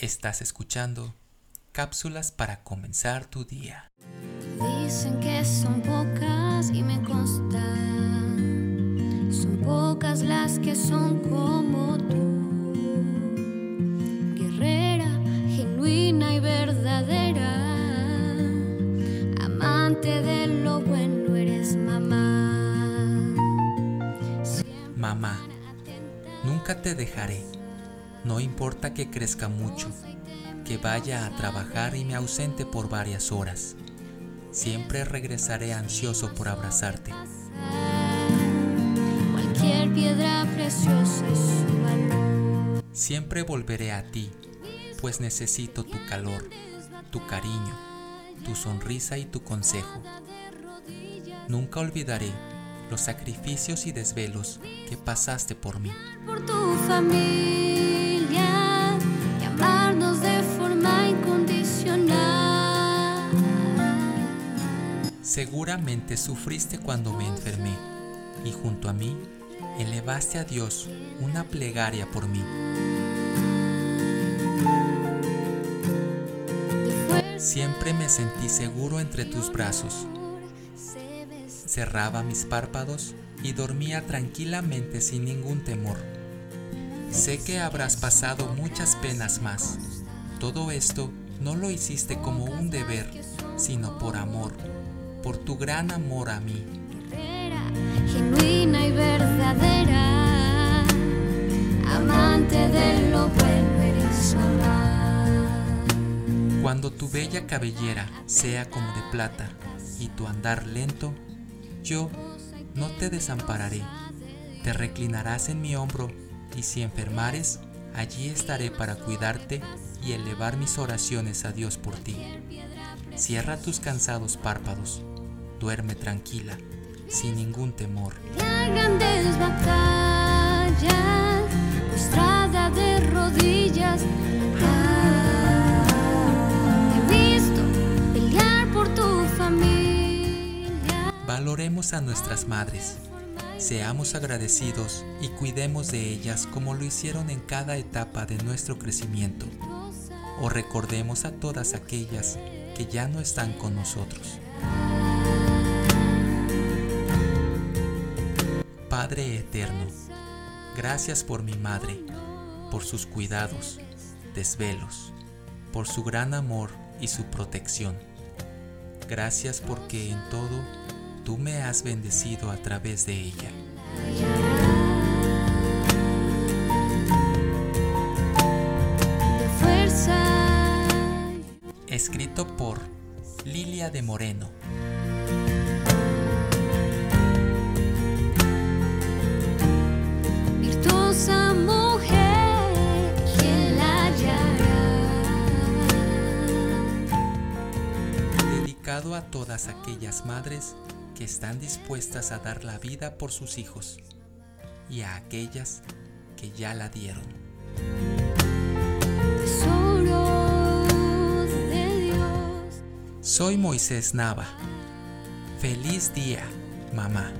Estás escuchando cápsulas para comenzar tu día. Dicen que son pocas y me consta. Son pocas las que son como tú. Guerrera, genuina y verdadera. Amante de lo bueno eres mamá. Mamá, nunca te dejaré. No importa que crezca mucho, que vaya a trabajar y me ausente por varias horas. Siempre regresaré ansioso por abrazarte. Cualquier piedra preciosa. Siempre volveré a ti, pues necesito tu calor, tu cariño, tu sonrisa y tu consejo. Nunca olvidaré los sacrificios y desvelos que pasaste por mí. Por tu familia y amarnos de forma incondicional. Seguramente sufriste cuando me enfermé y junto a mí elevaste a Dios una plegaria por mí. Siempre me sentí seguro entre tus brazos. Cerraba mis párpados y dormía tranquilamente sin ningún temor. Sé que habrás pasado muchas penas más. Todo esto no lo hiciste como un deber, sino por amor, por tu gran amor a mí. Genuina y verdadera, amante de lo bueno eres. Cuando tu bella cabellera sea como de plata y tu andar lento, yo no te desampararé. Te reclinarás en mi hombro y si enfermares, allí estaré para cuidarte y elevar mis oraciones a Dios por ti. Cierra tus cansados párpados, duerme tranquila, sin ningún temor. A nuestras madres, seamos agradecidos y cuidemos de ellas como lo hicieron en cada etapa de nuestro crecimiento. O recordemos a todas aquellas que ya no están con nosotros. Padre eterno, gracias por mi madre, por sus cuidados, desvelos, por su gran amor y su protección. Gracias porque en todo tú me has bendecido a través de ella. Escrito por Lilia de Moreno. Virtuosa mujer, quien la hallará. dedicado a todas aquellas madres que están dispuestas a dar la vida por sus hijos y a aquellas que ya la dieron. Tesoros de Dios. Soy Moisés Nava. Feliz día, mamá.